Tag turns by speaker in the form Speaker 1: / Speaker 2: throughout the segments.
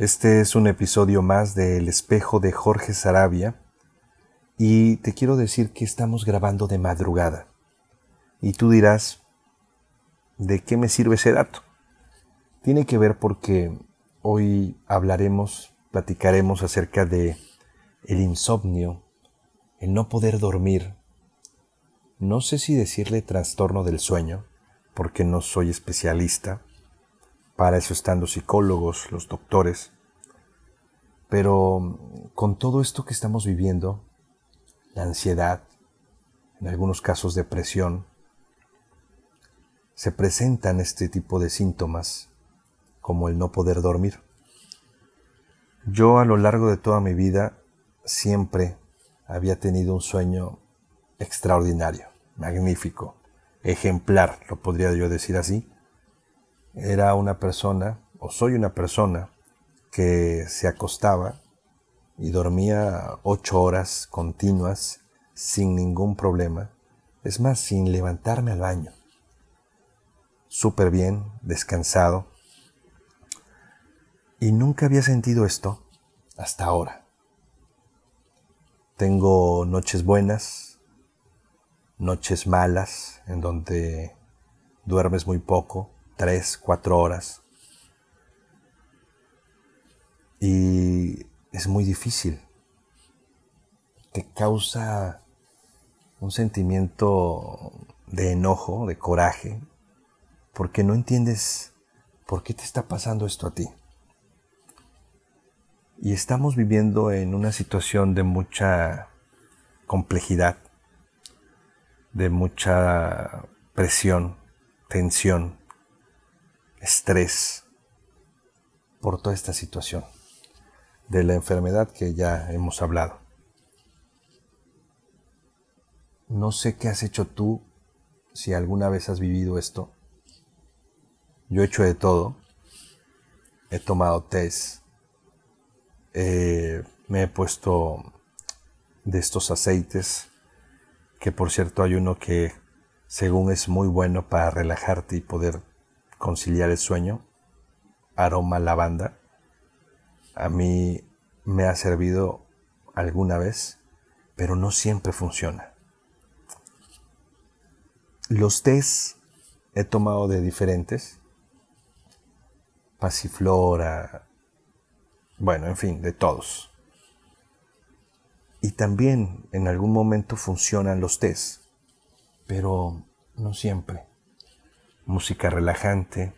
Speaker 1: Este es un episodio más de El espejo de Jorge Sarabia y te quiero decir que estamos grabando de madrugada. Y tú dirás, ¿de qué me sirve ese dato? Tiene que ver porque hoy hablaremos, platicaremos acerca de el insomnio, el no poder dormir. No sé si decirle trastorno del sueño, porque no soy especialista, para eso están los psicólogos, los doctores. Pero con todo esto que estamos viviendo, la ansiedad, en algunos casos depresión, se presentan este tipo de síntomas como el no poder dormir. Yo a lo largo de toda mi vida siempre había tenido un sueño extraordinario, magnífico, ejemplar, lo podría yo decir así, era una persona, o soy una persona, que se acostaba y dormía ocho horas continuas sin ningún problema, es más, sin levantarme al baño. Súper bien, descansado. Y nunca había sentido esto hasta ahora. Tengo noches buenas, noches malas, en donde duermes muy poco, tres, cuatro horas. Y es muy difícil. Te causa un sentimiento de enojo, de coraje, porque no entiendes por qué te está pasando esto a ti. Y estamos viviendo en una situación de mucha complejidad, de mucha presión, tensión, estrés por toda esta situación de la enfermedad que ya hemos hablado. No sé qué has hecho tú, si alguna vez has vivido esto. Yo he hecho de todo. He tomado test. me he puesto de estos aceites, que por cierto hay uno que según es muy bueno para relajarte y poder conciliar el sueño, aroma lavanda, a mí me ha servido alguna vez, pero no siempre funciona. Los tés he tomado de diferentes, pasiflora, bueno, en fin, de todos. Y también en algún momento funcionan los tés, pero no siempre música relajante,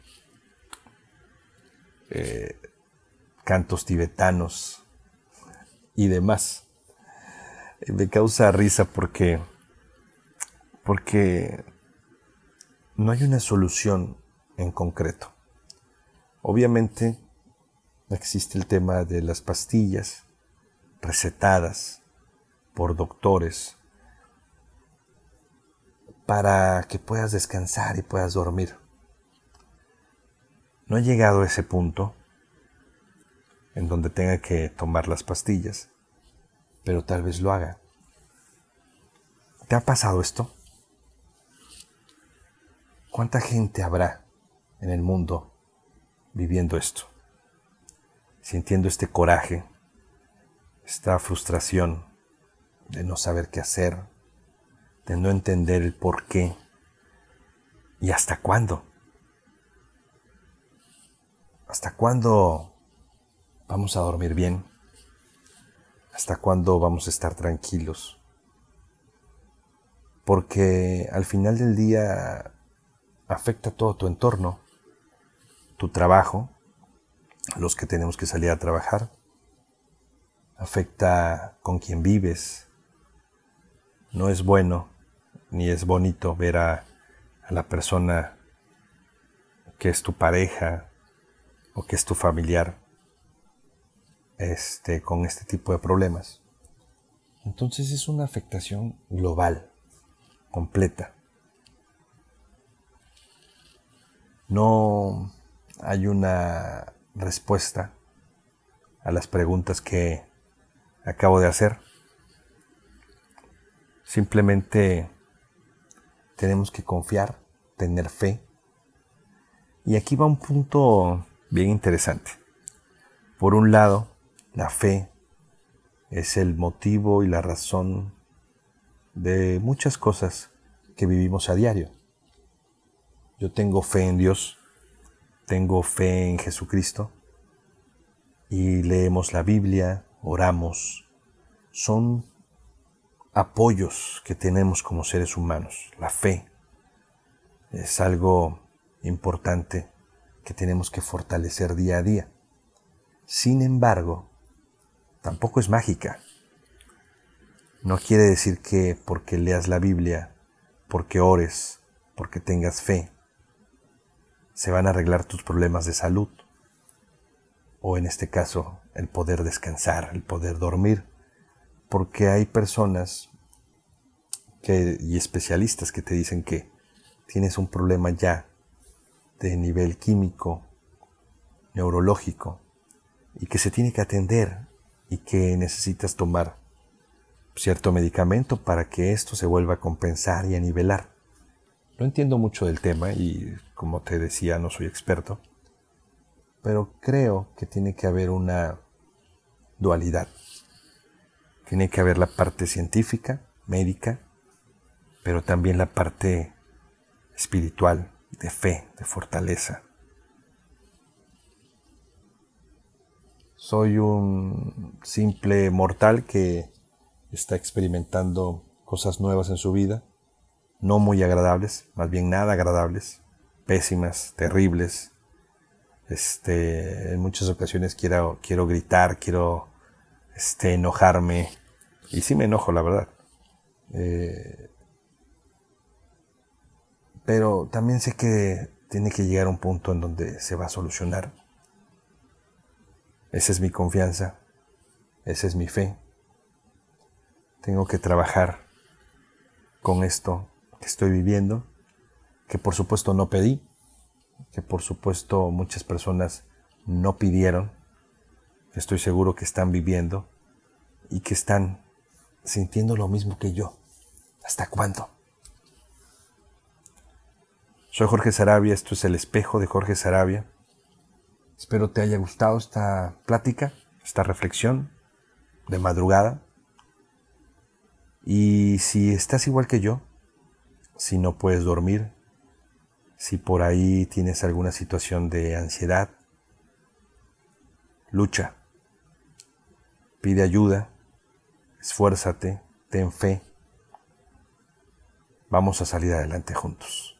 Speaker 1: eh, cantos tibetanos y demás. Me causa risa porque, porque no hay una solución en concreto. Obviamente existe el tema de las pastillas recetadas por doctores para que puedas descansar y puedas dormir. No he llegado a ese punto en donde tenga que tomar las pastillas, pero tal vez lo haga. ¿Te ha pasado esto? ¿Cuánta gente habrá en el mundo viviendo esto? Sintiendo este coraje, esta frustración de no saber qué hacer, de no entender el por qué y hasta cuándo. ¿Hasta cuándo vamos a dormir bien? ¿Hasta cuándo vamos a estar tranquilos? Porque al final del día afecta todo tu entorno, tu trabajo, los que tenemos que salir a trabajar, afecta con quien vives. No es bueno ni es bonito ver a, la persona que es tu pareja o que es tu familiar este, con este tipo de problemas. Entonces es una afectación global, completa. No hay una respuesta a las preguntas que acabo de hacer. Simplemente tenemos que confiar, tener fe. Y aquí va un punto bien interesante, Por un lado, la fe es el motivo y la razón de muchas cosas que vivimos a diario. Yo tengo fe en Dios, tengo fe en Jesucristo y leemos la Biblia, oramos. Son apoyos que tenemos como seres humanos. La fe es algo importante que tenemos que fortalecer día a día. Sin embargo, tampoco es mágica. No quiere decir que porque leas la Biblia, porque ores, porque tengas fe, se van a arreglar tus problemas de salud. O en este caso, el poder descansar, el poder dormir. Porque hay personas y especialistas que te dicen que tienes un problema ya de nivel químico, neurológico, y que se tiene que atender y que necesitas tomar cierto medicamento para que esto se vuelva a compensar y a nivelar. No entiendo mucho del tema y como te decía no soy experto, pero creo que tiene que haber una dualidad. Tiene que haber la parte científica, médica, pero también la parte espiritual, de fe, de fortaleza. Soy un simple mortal que está experimentando cosas nuevas en su vida, no muy agradables, más bien nada agradables, pésimas, terribles. Este, en muchas ocasiones quiero, quiero gritar, quiero este, enojarme, y sí me enojo, la verdad. Eh, pero también sé que tiene que llegar a un punto en donde se va a solucionar. Esa es mi confianza, esa es mi fe. Tengo que trabajar con esto que estoy viviendo, que por supuesto no pedí, que por supuesto muchas personas no pidieron, estoy seguro que están viviendo y que están sintiendo lo mismo que yo. ¿Hasta cuándo? Soy Jorge Sarabia, esto es El Espejo de Jorge Sarabia. Espero te haya gustado esta plática, esta reflexión de madrugada. Y si estás igual que yo, si no puedes dormir, si por ahí tienes alguna situación de ansiedad, lucha, pide ayuda, esfuérzate, ten fe. Vamos a salir adelante juntos.